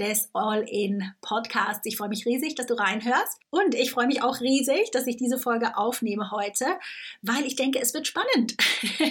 des All-In Podcasts. Ich freue mich riesig, dass du reinhörst und ich freue mich auch riesig, dass ich diese Folge aufnehme heute, weil ich denke, es wird spannend.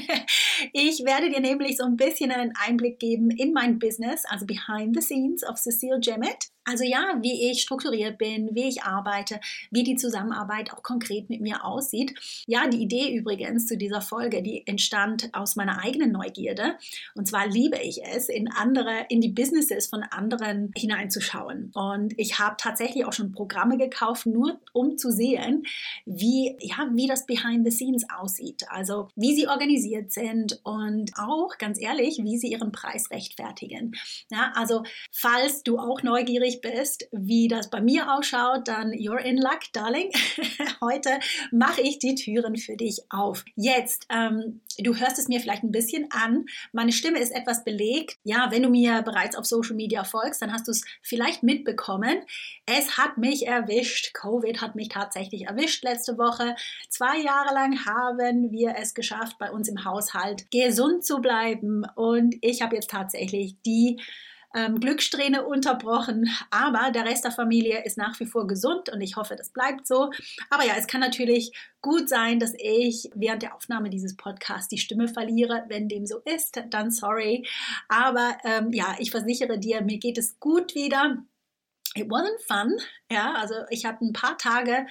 ich werde dir nämlich so ein bisschen einen Einblick geben in mein Business, also behind the scenes of Cecile Jemmett. Also ja, wie ich strukturiert bin, wie ich arbeite, wie die Zusammenarbeit auch konkret mit mir aussieht. Ja, die Idee übrigens zu dieser Folge, die entstand aus meiner eigenen Neugierde. Und zwar liebe ich es, in andere, in die Businesses von anderen hineinzuschauen. Und ich habe tatsächlich auch schon Programme gekauft, nur um zu sehen, wie, ja, wie das Behind the Scenes aussieht. Also wie sie organisiert sind und auch, ganz ehrlich, wie sie ihren Preis rechtfertigen. Ja, also falls du auch neugierig bist, wie das bei mir ausschaut, dann you're in luck, darling. Heute mache ich die Türen für dich auf. Jetzt, ähm, du hörst es mir vielleicht ein bisschen an. Meine Stimme ist etwas belegt. Ja, wenn du mir bereits auf Social Media folgst, dann hast du es vielleicht mitbekommen. Es hat mich erwischt. Covid hat mich tatsächlich erwischt letzte Woche. Zwei Jahre lang haben wir es geschafft, bei uns im Haushalt gesund zu bleiben. Und ich habe jetzt tatsächlich die ähm, Glückssträhne unterbrochen, aber der Rest der Familie ist nach wie vor gesund und ich hoffe, das bleibt so. Aber ja, es kann natürlich gut sein, dass ich während der Aufnahme dieses Podcasts die Stimme verliere. Wenn dem so ist, dann sorry. Aber ähm, ja, ich versichere dir, mir geht es gut wieder it wasn't fun. Ja, also ich hatte ein paar Tage,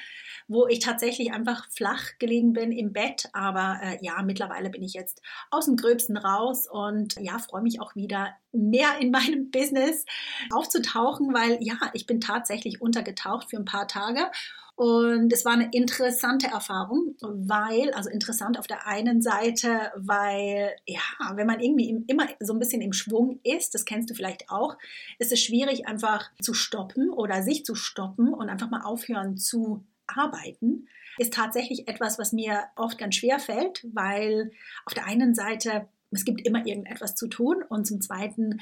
wo ich tatsächlich einfach flach gelegen bin im Bett. Aber äh, ja, mittlerweile bin ich jetzt aus dem Gröbsten raus und ja, freue mich auch wieder mehr in meinem Business aufzutauchen, weil ja, ich bin tatsächlich untergetaucht für ein paar Tage und es war eine interessante Erfahrung, weil, also interessant auf der einen Seite, weil, ja, wenn man irgendwie im, immer so ein bisschen im Schwung ist, das kennst du vielleicht auch, ist es schwierig einfach zu stoppen oder sich zu stoppen und einfach mal aufhören zu arbeiten. Ist tatsächlich etwas, was mir oft ganz schwer fällt, weil auf der einen Seite es gibt immer irgendetwas zu tun und zum Zweiten,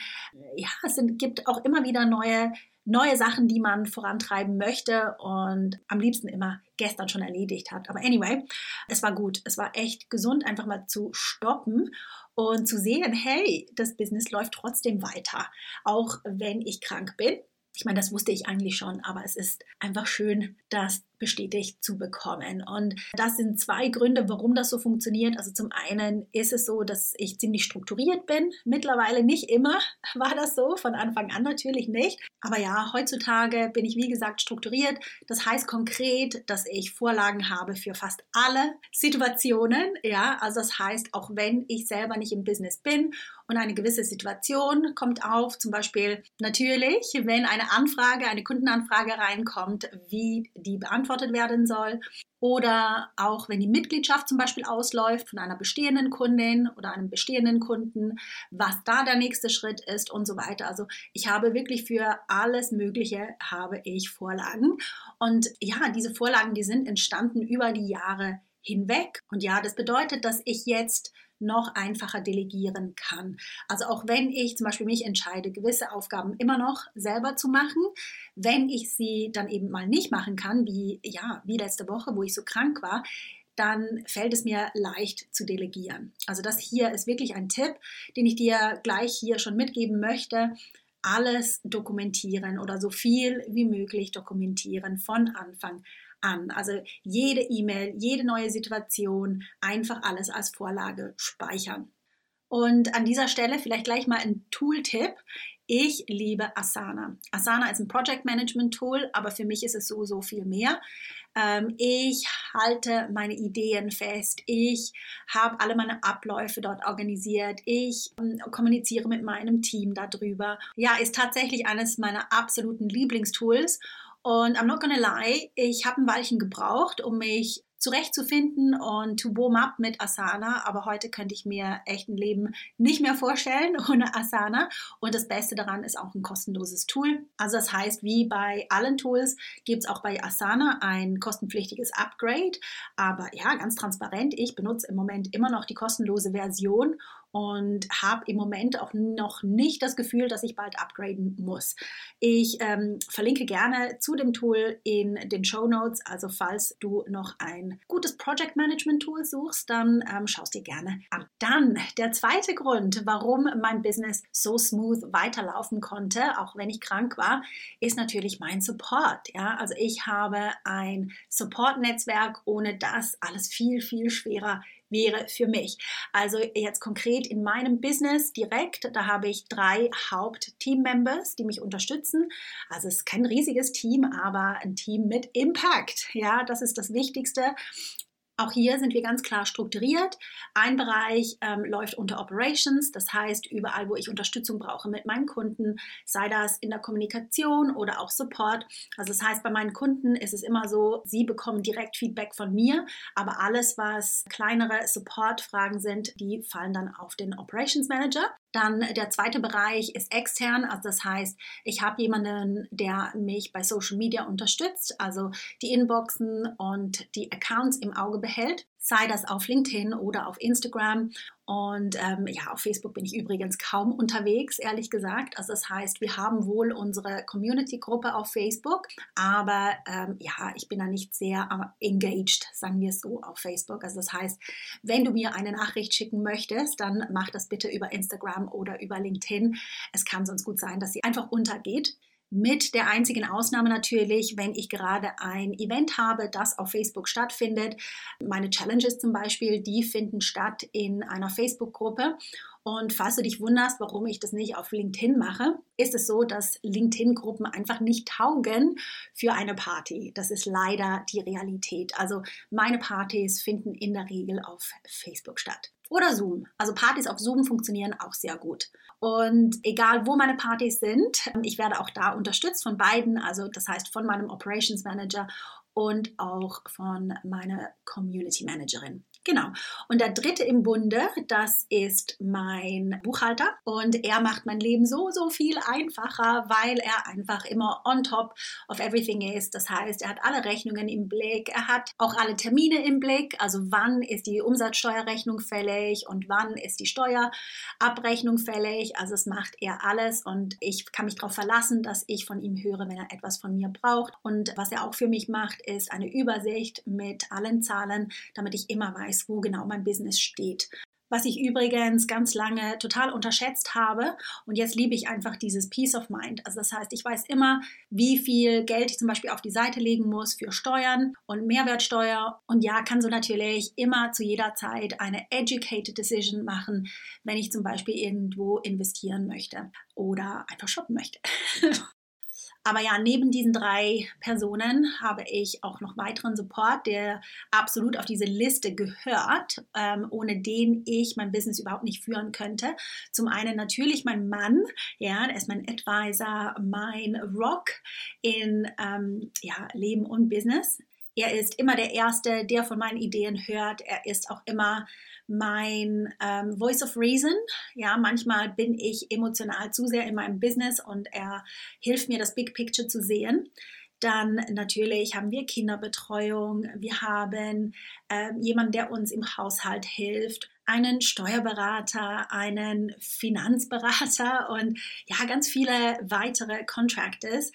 ja, es sind, gibt auch immer wieder neue neue Sachen, die man vorantreiben möchte und am liebsten immer gestern schon erledigt hat. Aber anyway, es war gut. Es war echt gesund, einfach mal zu stoppen und zu sehen, hey, das Business läuft trotzdem weiter, auch wenn ich krank bin. Ich meine, das wusste ich eigentlich schon, aber es ist einfach schön, dass bestätigt zu bekommen. Und das sind zwei Gründe, warum das so funktioniert. Also zum einen ist es so, dass ich ziemlich strukturiert bin. Mittlerweile nicht immer war das so, von Anfang an natürlich nicht. Aber ja, heutzutage bin ich wie gesagt strukturiert. Das heißt konkret, dass ich Vorlagen habe für fast alle Situationen. Ja, also das heißt, auch wenn ich selber nicht im Business bin und eine gewisse Situation kommt auf, zum Beispiel natürlich, wenn eine Anfrage, eine Kundenanfrage reinkommt, wie die beantwortet werden soll. Oder auch wenn die Mitgliedschaft zum Beispiel ausläuft von einer bestehenden Kundin oder einem bestehenden Kunden, was da der nächste Schritt ist und so weiter. Also ich habe wirklich für alles Mögliche habe ich Vorlagen. Und ja, diese Vorlagen, die sind entstanden über die Jahre hinweg. Und ja, das bedeutet, dass ich jetzt noch einfacher delegieren kann. Also auch wenn ich zum Beispiel mich entscheide, gewisse Aufgaben immer noch selber zu machen, wenn ich sie dann eben mal nicht machen kann, wie ja, wie letzte Woche, wo ich so krank war, dann fällt es mir leicht zu delegieren. Also das hier ist wirklich ein Tipp, den ich dir gleich hier schon mitgeben möchte. Alles dokumentieren oder so viel wie möglich dokumentieren von Anfang an. Also jede E-Mail, jede neue Situation, einfach alles als Vorlage speichern. Und an dieser Stelle vielleicht gleich mal ein Tool-Tipp. Ich liebe Asana. Asana ist ein Project Management Tool, aber für mich ist es so, so viel mehr. Ähm, ich halte meine Ideen fest. Ich habe alle meine Abläufe dort organisiert. Ich ähm, kommuniziere mit meinem Team darüber. Ja, ist tatsächlich eines meiner absoluten Lieblingstools. Und I'm not gonna lie, ich habe ein Weilchen gebraucht, um mich zurechtzufinden und to warm up mit Asana. Aber heute könnte ich mir echt ein Leben nicht mehr vorstellen ohne Asana. Und das Beste daran ist auch ein kostenloses Tool. Also das heißt, wie bei allen Tools gibt es auch bei Asana ein kostenpflichtiges Upgrade. Aber ja, ganz transparent, ich benutze im Moment immer noch die kostenlose Version und habe im Moment auch noch nicht das Gefühl, dass ich bald upgraden muss. Ich ähm, verlinke gerne zu dem Tool in den Show Notes. Also falls du noch ein gutes Project Management Tool suchst, dann ähm, schaust dir gerne an. Dann der zweite Grund, warum mein Business so smooth weiterlaufen konnte, auch wenn ich krank war, ist natürlich mein Support. Ja, also ich habe ein Support-Netzwerk, ohne das alles viel viel schwerer wäre für mich. Also jetzt konkret in meinem Business direkt, da habe ich drei Haupt-Team-Members, die mich unterstützen. Also es ist kein riesiges Team, aber ein Team mit Impact. Ja, das ist das Wichtigste. Auch hier sind wir ganz klar strukturiert. Ein Bereich ähm, läuft unter Operations, das heißt überall, wo ich Unterstützung brauche mit meinen Kunden, sei das in der Kommunikation oder auch Support. Also das heißt, bei meinen Kunden ist es immer so, sie bekommen direkt Feedback von mir, aber alles, was kleinere Support-Fragen sind, die fallen dann auf den Operations Manager. Dann der zweite Bereich ist extern, also das heißt, ich habe jemanden, der mich bei Social Media unterstützt, also die Inboxen und die Accounts im Auge behält sei das auf LinkedIn oder auf Instagram. Und ähm, ja, auf Facebook bin ich übrigens kaum unterwegs, ehrlich gesagt. Also das heißt, wir haben wohl unsere Community-Gruppe auf Facebook, aber ähm, ja, ich bin da nicht sehr äh, engaged, sagen wir es so, auf Facebook. Also das heißt, wenn du mir eine Nachricht schicken möchtest, dann mach das bitte über Instagram oder über LinkedIn. Es kann sonst gut sein, dass sie einfach untergeht. Mit der einzigen Ausnahme natürlich, wenn ich gerade ein Event habe, das auf Facebook stattfindet. Meine Challenges zum Beispiel, die finden statt in einer Facebook-Gruppe. Und falls du dich wunderst, warum ich das nicht auf LinkedIn mache, ist es so, dass LinkedIn-Gruppen einfach nicht taugen für eine Party. Das ist leider die Realität. Also meine Partys finden in der Regel auf Facebook statt. Oder Zoom. Also Partys auf Zoom funktionieren auch sehr gut. Und egal wo meine Partys sind, ich werde auch da unterstützt von beiden, also das heißt von meinem Operations Manager und auch von meiner Community Managerin. Genau. Und der dritte im Bunde, das ist mein Buchhalter. Und er macht mein Leben so, so viel einfacher, weil er einfach immer on top of everything ist. Das heißt, er hat alle Rechnungen im Blick. Er hat auch alle Termine im Blick. Also wann ist die Umsatzsteuerrechnung fällig und wann ist die Steuerabrechnung fällig. Also es macht er alles und ich kann mich darauf verlassen, dass ich von ihm höre, wenn er etwas von mir braucht. Und was er auch für mich macht, ist eine Übersicht mit allen Zahlen, damit ich immer weiß, weiß, wo genau mein Business steht. Was ich übrigens ganz lange total unterschätzt habe und jetzt liebe ich einfach dieses Peace of Mind. Also das heißt, ich weiß immer, wie viel Geld ich zum Beispiel auf die Seite legen muss für Steuern und Mehrwertsteuer und ja, kann so natürlich immer zu jeder Zeit eine educated decision machen, wenn ich zum Beispiel irgendwo investieren möchte oder einfach shoppen möchte. Aber ja, neben diesen drei Personen habe ich auch noch weiteren Support, der absolut auf diese Liste gehört, ähm, ohne den ich mein Business überhaupt nicht führen könnte. Zum einen natürlich mein Mann, ja, der ist mein Advisor, mein Rock in ähm, ja, Leben und Business. Er ist immer der Erste, der von meinen Ideen hört. Er ist auch immer mein ähm, Voice of Reason. Ja, manchmal bin ich emotional zu sehr in meinem Business und er hilft mir, das Big Picture zu sehen. Dann natürlich haben wir Kinderbetreuung, wir haben äh, jemanden, der uns im Haushalt hilft, einen Steuerberater, einen Finanzberater und ja, ganz viele weitere Contractors,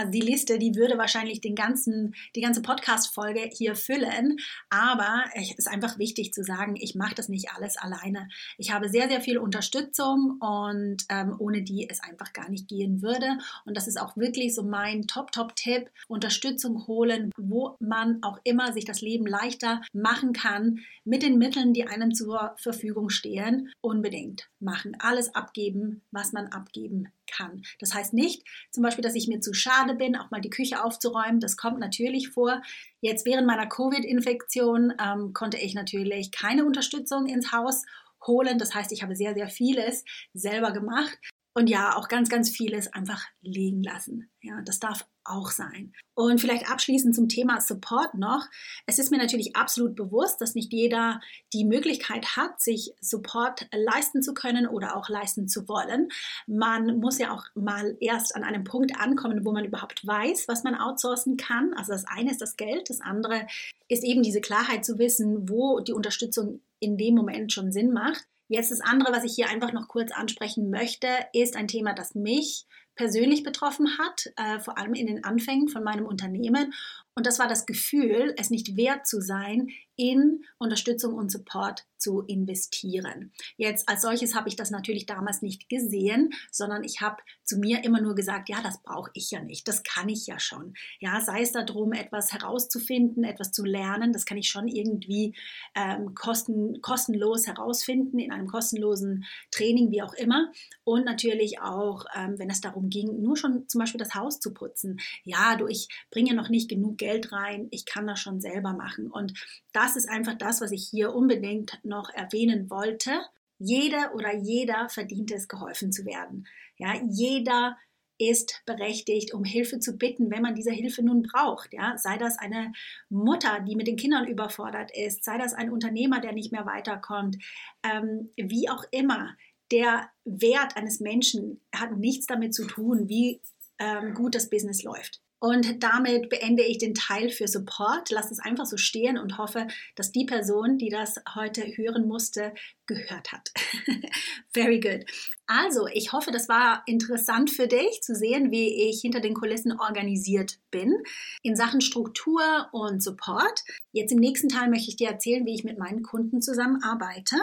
Also die Liste, die würde wahrscheinlich den ganzen, die ganze Podcast-Folge hier füllen. Aber es ist einfach wichtig zu sagen, ich mache das nicht alles alleine. Ich habe sehr, sehr viel Unterstützung und ähm, ohne die es einfach gar nicht gehen würde. Und das ist auch wirklich so mein Top-Top-Tipp. Unterstützung holen, wo man auch immer sich das Leben leichter machen kann mit den Mitteln, die einem zur Verfügung stehen. Unbedingt machen. Alles abgeben, was man abgeben kann. Das heißt nicht zum Beispiel, dass ich mir zu schade bin, auch mal die Küche aufzuräumen. Das kommt natürlich vor. Jetzt während meiner Covid-Infektion ähm, konnte ich natürlich keine Unterstützung ins Haus holen. Das heißt, ich habe sehr, sehr vieles selber gemacht. Und ja, auch ganz, ganz vieles einfach liegen lassen. Ja, das darf auch sein. Und vielleicht abschließend zum Thema Support noch. Es ist mir natürlich absolut bewusst, dass nicht jeder die Möglichkeit hat, sich Support leisten zu können oder auch leisten zu wollen. Man muss ja auch mal erst an einem Punkt ankommen, wo man überhaupt weiß, was man outsourcen kann. Also das eine ist das Geld, das andere ist eben diese Klarheit zu wissen, wo die Unterstützung in dem Moment schon Sinn macht. Jetzt das andere, was ich hier einfach noch kurz ansprechen möchte, ist ein Thema, das mich persönlich betroffen hat, äh, vor allem in den Anfängen von meinem Unternehmen. Und das war das Gefühl, es nicht wert zu sein, in Unterstützung und Support zu investieren. Jetzt als solches habe ich das natürlich damals nicht gesehen, sondern ich habe zu mir immer nur gesagt, ja, das brauche ich ja nicht, das kann ich ja schon. Ja, sei es darum, etwas herauszufinden, etwas zu lernen, das kann ich schon irgendwie ähm, kosten, kostenlos herausfinden in einem kostenlosen Training, wie auch immer. Und natürlich auch, ähm, wenn es darum ging, nur schon zum Beispiel das Haus zu putzen. Ja, du, ich bringe noch nicht genug Geld rein, ich kann das schon selber machen. Und das ist einfach das, was ich hier unbedingt noch erwähnen wollte. Jeder oder jeder verdient es, geholfen zu werden. Ja, jeder ist berechtigt, um Hilfe zu bitten, wenn man diese Hilfe nun braucht. Ja, sei das eine Mutter, die mit den Kindern überfordert ist, sei das ein Unternehmer, der nicht mehr weiterkommt, ähm, wie auch immer. Der Wert eines Menschen hat nichts damit zu tun, wie ähm, gut das Business läuft. Und damit beende ich den Teil für Support. Lass es einfach so stehen und hoffe, dass die Person, die das heute hören musste, gehört hat. Very good. Also, ich hoffe, das war interessant für dich zu sehen, wie ich hinter den Kulissen organisiert bin in Sachen Struktur und Support. Jetzt im nächsten Teil möchte ich dir erzählen, wie ich mit meinen Kunden zusammenarbeite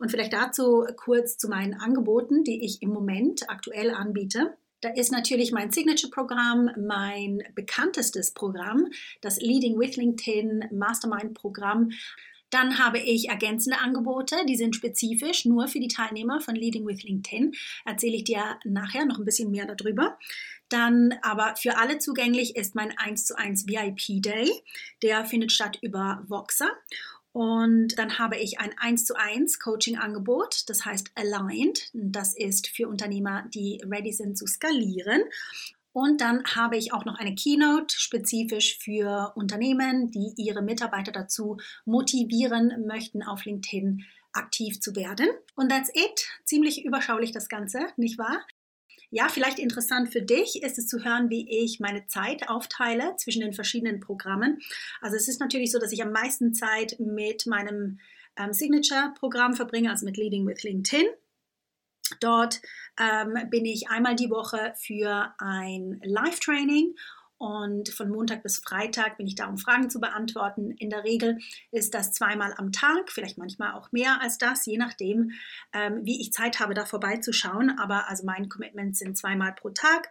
und vielleicht dazu kurz zu meinen Angeboten, die ich im Moment aktuell anbiete. Da ist natürlich mein Signature-Programm, mein bekanntestes Programm, das Leading with LinkedIn Mastermind-Programm. Dann habe ich ergänzende Angebote, die sind spezifisch nur für die Teilnehmer von Leading with LinkedIn. Erzähle ich dir nachher noch ein bisschen mehr darüber. Dann aber für alle zugänglich ist mein 1 zu 1 VIP Day. Der findet statt über Voxer. Und dann habe ich ein 1 zu 1 Coaching-Angebot, das heißt Aligned. Das ist für Unternehmer, die ready sind zu skalieren. Und dann habe ich auch noch eine Keynote spezifisch für Unternehmen, die ihre Mitarbeiter dazu motivieren möchten, auf LinkedIn aktiv zu werden. Und that's it. Ziemlich überschaulich das Ganze, nicht wahr? Ja, vielleicht interessant für dich ist es zu hören, wie ich meine Zeit aufteile zwischen den verschiedenen Programmen. Also es ist natürlich so, dass ich am meisten Zeit mit meinem ähm, Signature-Programm verbringe, also mit Leading with LinkedIn. Dort ähm, bin ich einmal die Woche für ein Live-Training und von Montag bis Freitag bin ich da, um Fragen zu beantworten. In der Regel ist das zweimal am Tag, vielleicht manchmal auch mehr als das, je nachdem, ähm, wie ich Zeit habe, da vorbeizuschauen. Aber also mein Commitment sind zweimal pro Tag.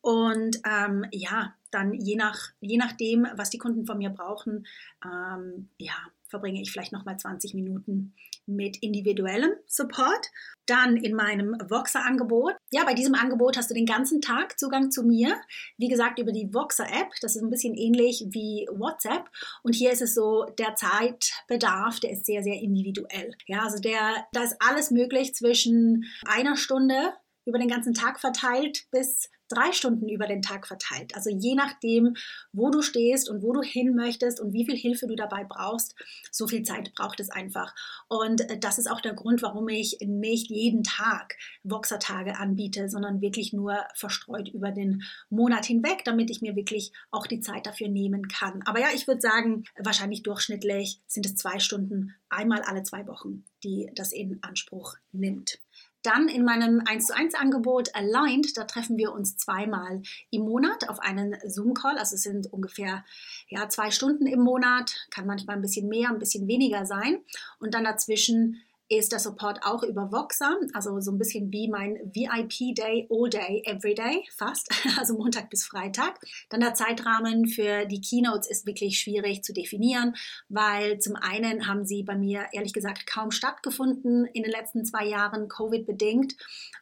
Und ähm, ja, dann je, nach, je nachdem, was die Kunden von mir brauchen, ähm, ja, verbringe ich vielleicht nochmal 20 Minuten mit individuellem Support. Dann in meinem Voxer-Angebot. Ja, bei diesem Angebot hast du den ganzen Tag Zugang zu mir. Wie gesagt, über die Voxer-App. Das ist ein bisschen ähnlich wie WhatsApp. Und hier ist es so, der Zeitbedarf, der ist sehr, sehr individuell. Ja, also der, da ist alles möglich zwischen einer Stunde über den ganzen Tag verteilt bis drei Stunden über den Tag verteilt. Also je nachdem, wo du stehst und wo du hin möchtest und wie viel Hilfe du dabei brauchst, so viel Zeit braucht es einfach. Und äh, das ist auch der Grund, warum ich nicht jeden Tag Voxer-Tage anbiete, sondern wirklich nur verstreut über den Monat hinweg, damit ich mir wirklich auch die Zeit dafür nehmen kann. Aber ja, ich würde sagen, wahrscheinlich durchschnittlich sind es zwei Stunden einmal alle zwei Wochen, die das in Anspruch nimmt. Dann in meinem 1 zu 1 Angebot Aligned, da treffen wir uns zweimal im Monat auf einen Zoom-Call. Also es sind ungefähr ja, zwei Stunden im Monat, kann manchmal ein bisschen mehr, ein bisschen weniger sein. Und dann dazwischen ist der Support auch über Voxer, also so ein bisschen wie mein VIP-Day, all day, every day, fast, also Montag bis Freitag. Dann der Zeitrahmen für die Keynotes ist wirklich schwierig zu definieren, weil zum einen haben sie bei mir ehrlich gesagt kaum stattgefunden in den letzten zwei Jahren, Covid-bedingt.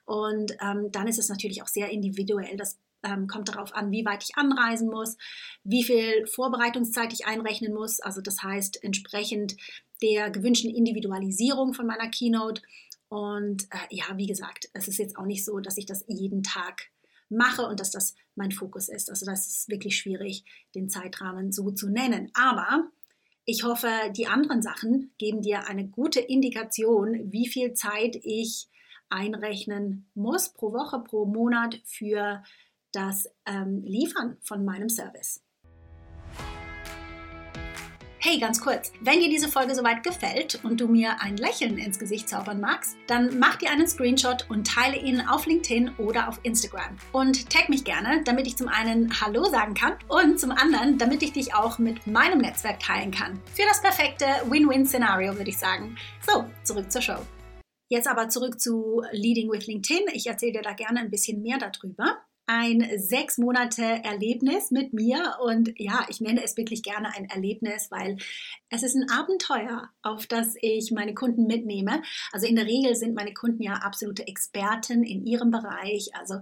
Und ähm, dann ist es natürlich auch sehr individuell. Das ähm, kommt darauf an, wie weit ich anreisen muss, wie viel Vorbereitungszeit ich einrechnen muss. Also das heißt entsprechend der gewünschten Individualisierung von meiner Keynote. Und äh, ja, wie gesagt, es ist jetzt auch nicht so, dass ich das jeden Tag mache und dass das mein Fokus ist. Also das ist wirklich schwierig, den Zeitrahmen so zu nennen. Aber ich hoffe, die anderen Sachen geben dir eine gute Indikation, wie viel Zeit ich einrechnen muss pro Woche, pro Monat für das ähm, Liefern von meinem Service. Hey, ganz kurz, wenn dir diese Folge soweit gefällt und du mir ein Lächeln ins Gesicht zaubern magst, dann mach dir einen Screenshot und teile ihn auf LinkedIn oder auf Instagram. Und tag mich gerne, damit ich zum einen Hallo sagen kann und zum anderen, damit ich dich auch mit meinem Netzwerk teilen kann. Für das perfekte Win-Win-Szenario würde ich sagen. So, zurück zur Show. Jetzt aber zurück zu Leading with LinkedIn. Ich erzähle dir da gerne ein bisschen mehr darüber ein sechs Monate Erlebnis mit mir. Und ja, ich nenne es wirklich gerne ein Erlebnis, weil es ist ein Abenteuer, auf das ich meine Kunden mitnehme. Also in der Regel sind meine Kunden ja absolute Experten in ihrem Bereich, also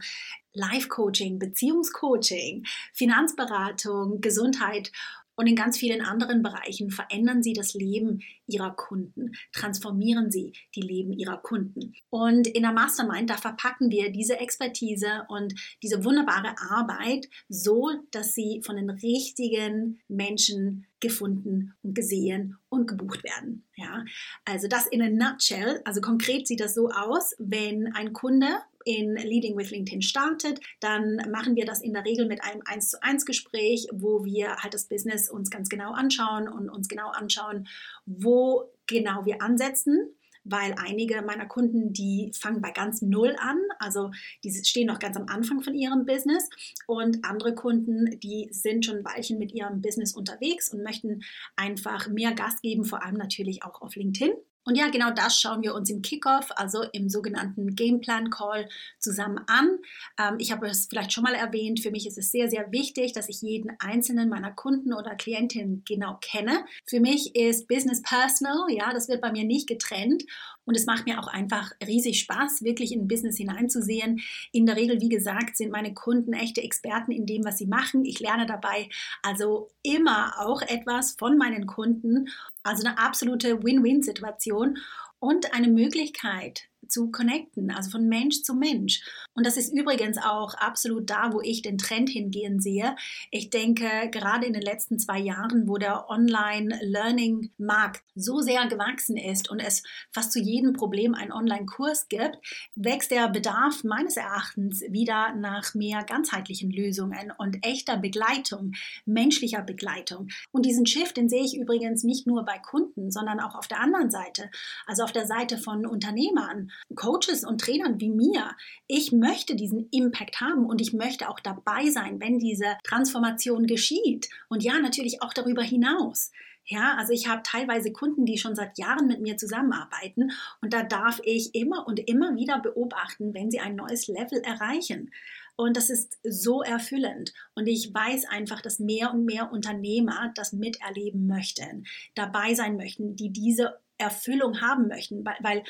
Life-Coaching, Beziehungscoaching, Finanzberatung, Gesundheit und in ganz vielen anderen Bereichen verändern sie das Leben ihrer Kunden, transformieren sie die Leben ihrer Kunden. Und in der Mastermind, da verpacken wir diese Expertise und diese wunderbare Arbeit so, dass sie von den richtigen Menschen gefunden und gesehen und gebucht werden. Ja, also das in a nutshell. Also konkret sieht das so aus, wenn ein Kunde in Leading with LinkedIn startet, dann machen wir das in der Regel mit einem 1 zu 1 Gespräch, wo wir halt das Business uns ganz genau anschauen und uns genau anschauen, wo genau wir ansetzen weil einige meiner Kunden, die fangen bei ganz Null an, also die stehen noch ganz am Anfang von ihrem Business und andere Kunden, die sind schon ein Weilchen mit ihrem Business unterwegs und möchten einfach mehr Gas geben, vor allem natürlich auch auf LinkedIn. Und ja, genau das schauen wir uns im Kickoff, also im sogenannten Gameplan Call zusammen an. Ähm, ich habe es vielleicht schon mal erwähnt, für mich ist es sehr, sehr wichtig, dass ich jeden einzelnen meiner Kunden oder Klientinnen genau kenne. Für mich ist Business Personal, ja, das wird bei mir nicht getrennt. Und es macht mir auch einfach riesig Spaß, wirklich in Business hineinzusehen. In der Regel, wie gesagt, sind meine Kunden echte Experten in dem, was sie machen. Ich lerne dabei also immer auch etwas von meinen Kunden. Also eine absolute Win-Win-Situation und eine Möglichkeit, zu connecten, also von Mensch zu Mensch. Und das ist übrigens auch absolut da, wo ich den Trend hingehen sehe. Ich denke, gerade in den letzten zwei Jahren, wo der Online-Learning-Markt so sehr gewachsen ist und es fast zu jedem Problem einen Online-Kurs gibt, wächst der Bedarf meines Erachtens wieder nach mehr ganzheitlichen Lösungen und echter Begleitung, menschlicher Begleitung. Und diesen Shift, den sehe ich übrigens nicht nur bei Kunden, sondern auch auf der anderen Seite, also auf der Seite von Unternehmern, Coaches und Trainern wie mir. Ich möchte diesen Impact haben und ich möchte auch dabei sein, wenn diese Transformation geschieht. Und ja, natürlich auch darüber hinaus. Ja, also ich habe teilweise Kunden, die schon seit Jahren mit mir zusammenarbeiten und da darf ich immer und immer wieder beobachten, wenn sie ein neues Level erreichen. Und das ist so erfüllend. Und ich weiß einfach, dass mehr und mehr Unternehmer das miterleben möchten, dabei sein möchten, die diese Erfüllung haben möchten, weil, weil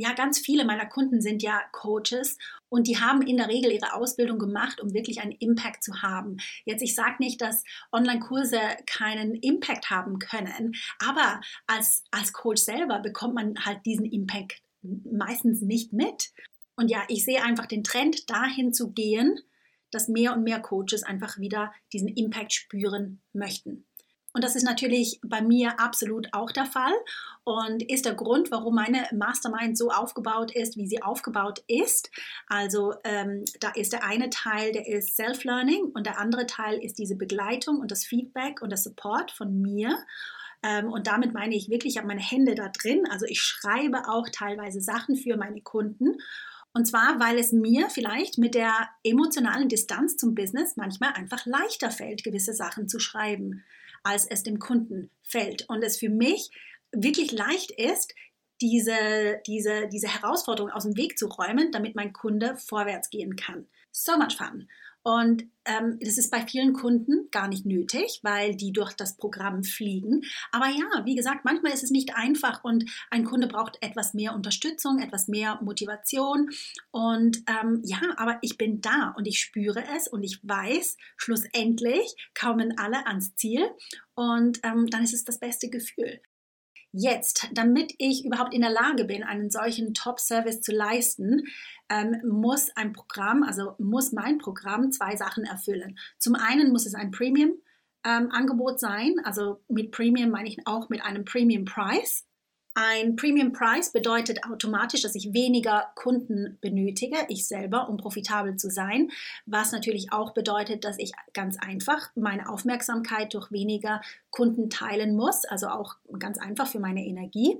ja, ganz viele meiner Kunden sind ja Coaches und die haben in der Regel ihre Ausbildung gemacht, um wirklich einen Impact zu haben. Jetzt, ich sage nicht, dass Online-Kurse keinen Impact haben können, aber als, als Coach selber bekommt man halt diesen Impact meistens nicht mit. Und ja, ich sehe einfach den Trend dahin zu gehen, dass mehr und mehr Coaches einfach wieder diesen Impact spüren möchten. Und das ist natürlich bei mir absolut auch der Fall und ist der Grund, warum meine Mastermind so aufgebaut ist, wie sie aufgebaut ist. Also ähm, da ist der eine Teil, der ist Self-Learning und der andere Teil ist diese Begleitung und das Feedback und das Support von mir. Ähm, und damit meine ich wirklich, ich habe meine Hände da drin. Also ich schreibe auch teilweise Sachen für meine Kunden. Und zwar, weil es mir vielleicht mit der emotionalen Distanz zum Business manchmal einfach leichter fällt, gewisse Sachen zu schreiben, als es dem Kunden fällt. Und es für mich wirklich leicht ist, diese, diese, diese Herausforderung aus dem Weg zu räumen, damit mein Kunde vorwärts gehen kann. So much fun. Und ähm, das ist bei vielen Kunden gar nicht nötig, weil die durch das Programm fliegen. Aber ja, wie gesagt, manchmal ist es nicht einfach und ein Kunde braucht etwas mehr Unterstützung, etwas mehr Motivation. Und ähm, ja, aber ich bin da und ich spüre es und ich weiß, schlussendlich kommen alle ans Ziel und ähm, dann ist es das beste Gefühl. Jetzt, damit ich überhaupt in der Lage bin, einen solchen Top-Service zu leisten, ähm, muss ein Programm, also muss mein Programm zwei Sachen erfüllen. Zum einen muss es ein Premium-Angebot ähm, sein, also mit Premium meine ich auch mit einem Premium-Preis. Ein Premium Price bedeutet automatisch, dass ich weniger Kunden benötige, ich selber, um profitabel zu sein, was natürlich auch bedeutet, dass ich ganz einfach meine Aufmerksamkeit durch weniger Kunden teilen muss, also auch ganz einfach für meine Energie.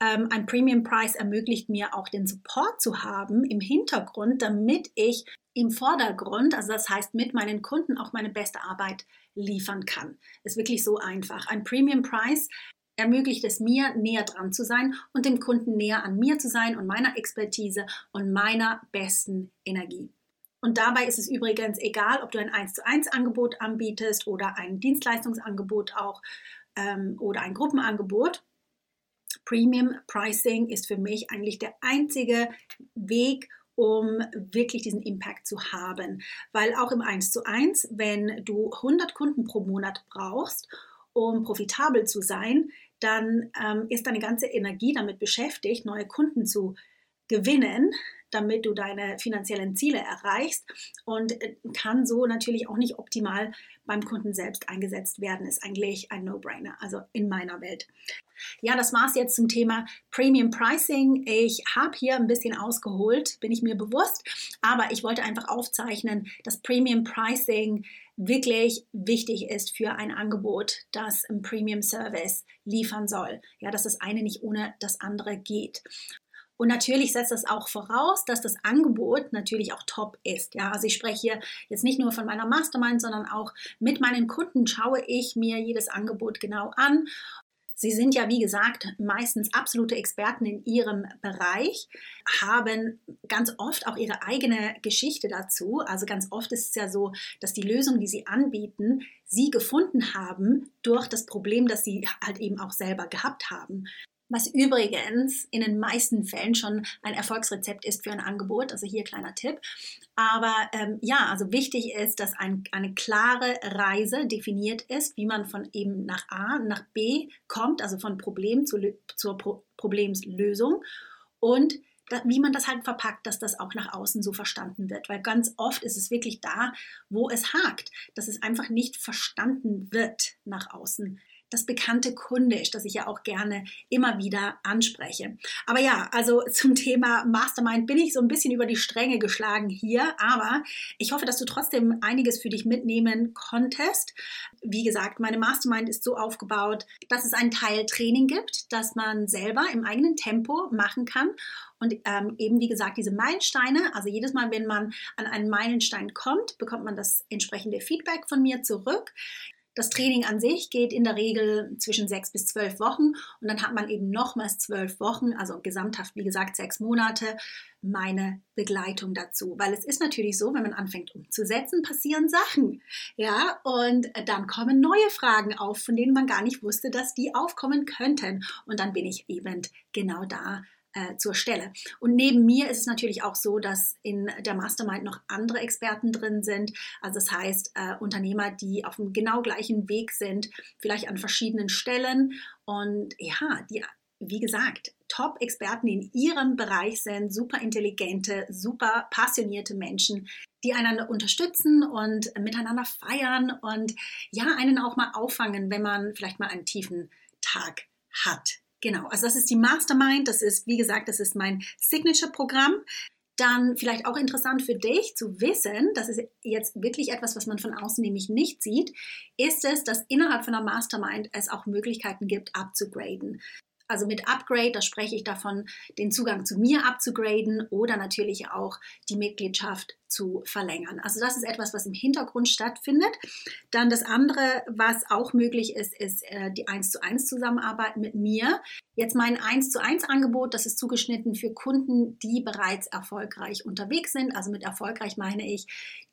Ähm, ein Premium Price ermöglicht mir auch den Support zu haben im Hintergrund, damit ich im Vordergrund, also das heißt mit meinen Kunden auch meine beste Arbeit liefern kann. Ist wirklich so einfach. Ein Premium Price ermöglicht es mir, näher dran zu sein und dem Kunden näher an mir zu sein und meiner Expertise und meiner besten Energie. Und dabei ist es übrigens egal, ob du ein 1 zu 1 Angebot anbietest oder ein Dienstleistungsangebot auch ähm, oder ein Gruppenangebot. Premium Pricing ist für mich eigentlich der einzige Weg, um wirklich diesen Impact zu haben. Weil auch im 1 zu 1, wenn du 100 Kunden pro Monat brauchst, um profitabel zu sein, dann ähm, ist deine ganze Energie damit beschäftigt, neue Kunden zu gewinnen, damit du deine finanziellen Ziele erreichst und äh, kann so natürlich auch nicht optimal beim Kunden selbst eingesetzt werden, ist eigentlich ein No-Brainer, also in meiner Welt. Ja, das war es jetzt zum Thema Premium Pricing. Ich habe hier ein bisschen ausgeholt, bin ich mir bewusst, aber ich wollte einfach aufzeichnen, dass Premium Pricing wirklich wichtig ist für ein Angebot, das ein Premium Service liefern soll. Ja, dass das eine nicht ohne das andere geht. Und natürlich setzt das auch voraus, dass das Angebot natürlich auch top ist. Ja, also ich spreche hier jetzt nicht nur von meiner Mastermind, sondern auch mit meinen Kunden schaue ich mir jedes Angebot genau an Sie sind ja, wie gesagt, meistens absolute Experten in ihrem Bereich, haben ganz oft auch ihre eigene Geschichte dazu. Also ganz oft ist es ja so, dass die Lösung, die sie anbieten, sie gefunden haben durch das Problem, das sie halt eben auch selber gehabt haben was übrigens in den meisten Fällen schon ein Erfolgsrezept ist für ein Angebot. Also hier kleiner Tipp. Aber ähm, ja, also wichtig ist, dass ein, eine klare Reise definiert ist, wie man von eben nach A nach B kommt, also von Problem zu, zur Pro Problemlösung und da, wie man das halt verpackt, dass das auch nach außen so verstanden wird. Weil ganz oft ist es wirklich da, wo es hakt, dass es einfach nicht verstanden wird nach außen das bekannte Kundisch, das ich ja auch gerne immer wieder anspreche. Aber ja, also zum Thema Mastermind bin ich so ein bisschen über die Stränge geschlagen hier, aber ich hoffe, dass du trotzdem einiges für dich mitnehmen konntest. Wie gesagt, meine Mastermind ist so aufgebaut, dass es einen Teil Training gibt, das man selber im eigenen Tempo machen kann und ähm, eben, wie gesagt, diese Meilensteine, also jedes Mal, wenn man an einen Meilenstein kommt, bekommt man das entsprechende Feedback von mir zurück. Das Training an sich geht in der Regel zwischen sechs bis zwölf Wochen und dann hat man eben nochmals zwölf Wochen, also gesamthaft, wie gesagt, sechs Monate, meine Begleitung dazu. Weil es ist natürlich so, wenn man anfängt umzusetzen, passieren Sachen. Ja, und dann kommen neue Fragen auf, von denen man gar nicht wusste, dass die aufkommen könnten. Und dann bin ich eben genau da äh, zur Stelle. Und neben mir ist es natürlich auch so, dass in der Mastermind noch andere Experten drin sind. Also das heißt äh, Unternehmer, die auf dem genau gleichen Weg sind, vielleicht an verschiedenen Stellen und ja, die wie gesagt, Top-Experten in ihrem Bereich sind, super intelligente, super passionierte Menschen, die einander unterstützen und miteinander feiern und ja, einen auch mal auffangen, wenn man vielleicht mal einen tiefen Tag hat. Genau, also das ist die Mastermind, das ist, wie gesagt, das ist mein Signature-Programm. Dann vielleicht auch interessant für dich zu wissen, das ist jetzt wirklich etwas, was man von außen nämlich nicht sieht, ist es, dass innerhalb von einer Mastermind es auch Möglichkeiten gibt, abzugraden. Also mit Upgrade, da spreche ich davon, den Zugang zu mir abzugraden oder natürlich auch die Mitgliedschaft zu verlängern. Also das ist etwas, was im Hintergrund stattfindet. Dann das andere, was auch möglich ist, ist äh, die 1 zu 1 Zusammenarbeit mit mir. Jetzt mein 1 zu 1 Angebot, das ist zugeschnitten für Kunden, die bereits erfolgreich unterwegs sind. Also mit erfolgreich meine ich,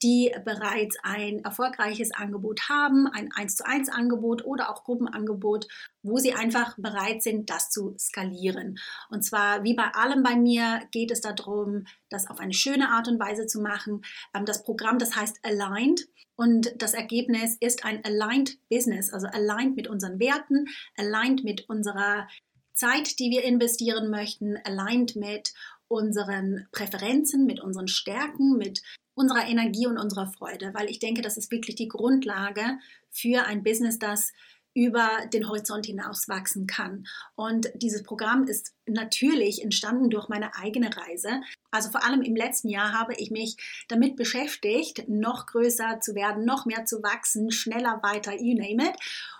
die bereits ein erfolgreiches Angebot haben, ein 1 zu 1 Angebot oder auch Gruppenangebot, wo sie einfach bereit sind, das zu skalieren. Und zwar wie bei allem bei mir geht es darum, das auf eine schöne Art und Weise zu machen. Ähm, das Programm, das heißt Aligned. Und das Ergebnis ist ein Aligned Business, also aligned mit unseren Werten, aligned mit unserer Zeit, die wir investieren möchten, aligned mit unseren Präferenzen, mit unseren Stärken, mit unserer Energie und unserer Freude, weil ich denke, das ist wirklich die Grundlage für ein Business, das über den Horizont hinaus wachsen kann. Und dieses Programm ist natürlich entstanden durch meine eigene Reise. Also vor allem im letzten Jahr habe ich mich damit beschäftigt, noch größer zu werden, noch mehr zu wachsen, schneller weiter, you name it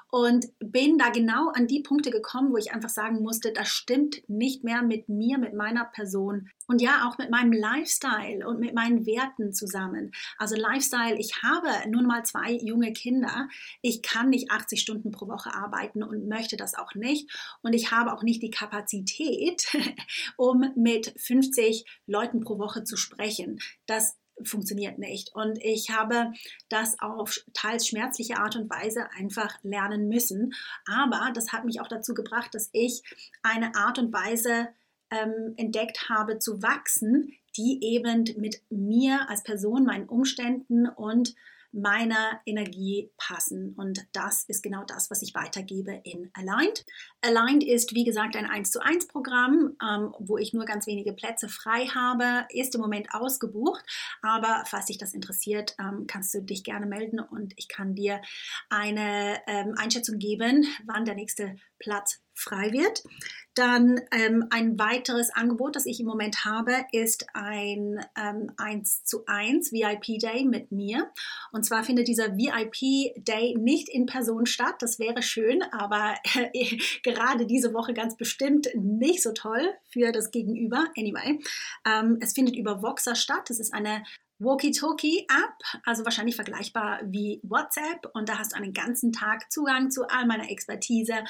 und bin da genau an die Punkte gekommen, wo ich einfach sagen musste, das stimmt nicht mehr mit mir, mit meiner Person und ja auch mit meinem Lifestyle und mit meinen Werten zusammen. Also Lifestyle, ich habe nun mal zwei junge Kinder. Ich kann nicht 80 Stunden pro Woche arbeiten und möchte das auch nicht. Und ich habe auch nicht die Kapazität, um mit 50 Leuten pro Woche zu sprechen. Das funktioniert nicht. Und ich habe das auf teils schmerzliche Art und Weise einfach lernen müssen. Aber das hat mich auch dazu gebracht, dass ich eine Art und Weise ähm, entdeckt habe zu wachsen, die eben mit mir als Person, meinen Umständen und meiner Energie passen. Und das ist genau das, was ich weitergebe in Aligned. Aligned ist, wie gesagt, ein 1 zu 1 Programm, ähm, wo ich nur ganz wenige Plätze frei habe, ist im Moment ausgebucht. Aber falls dich das interessiert, ähm, kannst du dich gerne melden und ich kann dir eine ähm, Einschätzung geben, wann der nächste Platz frei wird. Dann ähm, ein weiteres Angebot, das ich im Moment habe, ist ein ähm, 1 zu 1 VIP Day mit mir. Und zwar findet dieser VIP Day nicht in Person statt. Das wäre schön, aber äh, gerade diese Woche ganz bestimmt nicht so toll für das Gegenüber. Anyway, ähm, es findet über Voxer statt. Das ist eine Walkie-Talkie-App, also wahrscheinlich vergleichbar wie WhatsApp. Und da hast du einen ganzen Tag Zugang zu all meiner Expertise,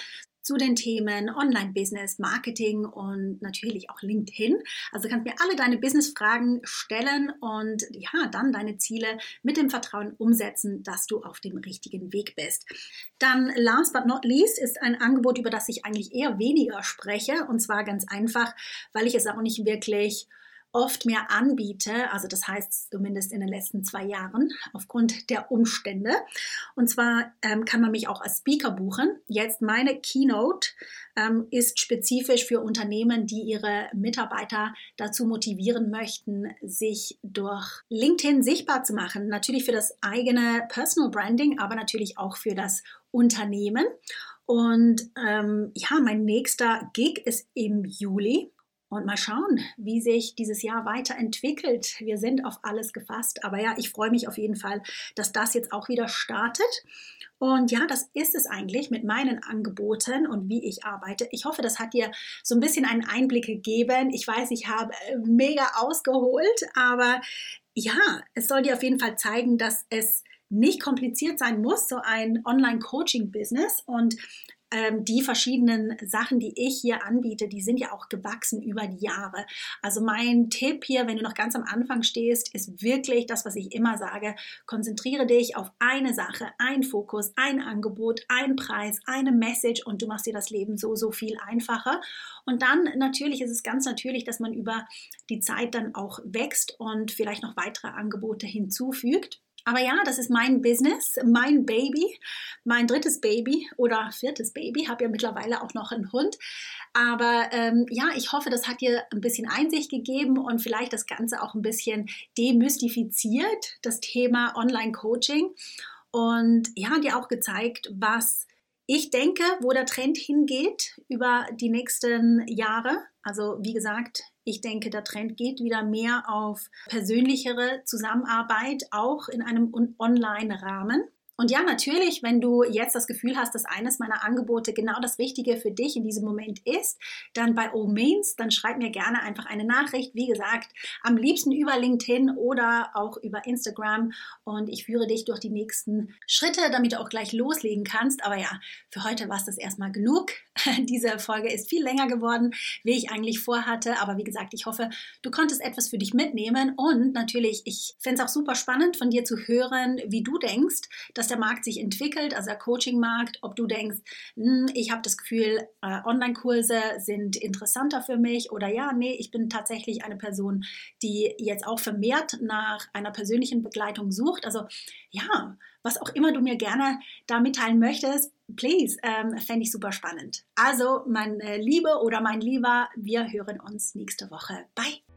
zu den Themen Online-Business, Marketing und natürlich auch LinkedIn. Also kannst mir alle deine Business-Fragen stellen und ja, dann deine Ziele mit dem Vertrauen umsetzen, dass du auf dem richtigen Weg bist. Dann last but not least ist ein Angebot, über das ich eigentlich eher weniger spreche und zwar ganz einfach, weil ich es auch nicht wirklich oft mehr anbiete, also das heißt zumindest in den letzten zwei Jahren aufgrund der Umstände. Und zwar ähm, kann man mich auch als Speaker buchen. Jetzt meine Keynote ähm, ist spezifisch für Unternehmen, die ihre Mitarbeiter dazu motivieren möchten, sich durch LinkedIn sichtbar zu machen. Natürlich für das eigene Personal Branding, aber natürlich auch für das Unternehmen. Und ähm, ja, mein nächster Gig ist im Juli. Und mal schauen, wie sich dieses Jahr weiterentwickelt. Wir sind auf alles gefasst. Aber ja, ich freue mich auf jeden Fall, dass das jetzt auch wieder startet. Und ja, das ist es eigentlich mit meinen Angeboten und wie ich arbeite. Ich hoffe, das hat dir so ein bisschen einen Einblick gegeben. Ich weiß, ich habe äh, mega ausgeholt, aber ja, es soll dir auf jeden Fall zeigen, dass es nicht kompliziert sein muss, so ein Online-Coaching-Business. Und ähm, die verschiedenen Sachen, die ich hier anbiete, die sind ja auch gewachsen über die Jahre. Also mein Tipp hier, wenn du noch ganz am Anfang stehst, ist wirklich das, was ich immer sage. Konzentriere dich auf eine Sache, ein Fokus, ein Angebot, ein Preis, eine Message und du machst dir das Leben so, so viel einfacher. Und dann natürlich ist es ganz natürlich, dass man über die Zeit dann auch wächst und vielleicht noch weitere Angebote hinzufügt. Aber ja, das ist mein Business, mein Baby, mein drittes Baby oder viertes Baby. Habe ja mittlerweile auch noch einen Hund. Aber ähm, ja, ich hoffe, das hat dir ein bisschen Einsicht gegeben und vielleicht das Ganze auch ein bisschen demystifiziert, das Thema Online-Coaching. Und ja, dir auch gezeigt, was ich denke, wo der Trend hingeht über die nächsten Jahre. Also wie gesagt, ich denke, der Trend geht wieder mehr auf persönlichere Zusammenarbeit, auch in einem Online-Rahmen. Und ja, natürlich, wenn du jetzt das Gefühl hast, dass eines meiner Angebote genau das Richtige für dich in diesem Moment ist, dann bei all means, dann schreib mir gerne einfach eine Nachricht. Wie gesagt, am liebsten über LinkedIn oder auch über Instagram. Und ich führe dich durch die nächsten Schritte, damit du auch gleich loslegen kannst. Aber ja, für heute war es das erstmal genug. Diese Folge ist viel länger geworden, wie ich eigentlich vorhatte. Aber wie gesagt, ich hoffe, du konntest etwas für dich mitnehmen. Und natürlich, ich finde es auch super spannend von dir zu hören, wie du denkst, dass dass der Markt sich entwickelt, also der Coaching-Markt, ob du denkst, hm, ich habe das Gefühl, äh, Online-Kurse sind interessanter für mich oder ja, nee, ich bin tatsächlich eine Person, die jetzt auch vermehrt nach einer persönlichen Begleitung sucht. Also ja, was auch immer du mir gerne da mitteilen möchtest, please, ähm, fände ich super spannend. Also, meine Liebe oder mein Lieber, wir hören uns nächste Woche. Bye!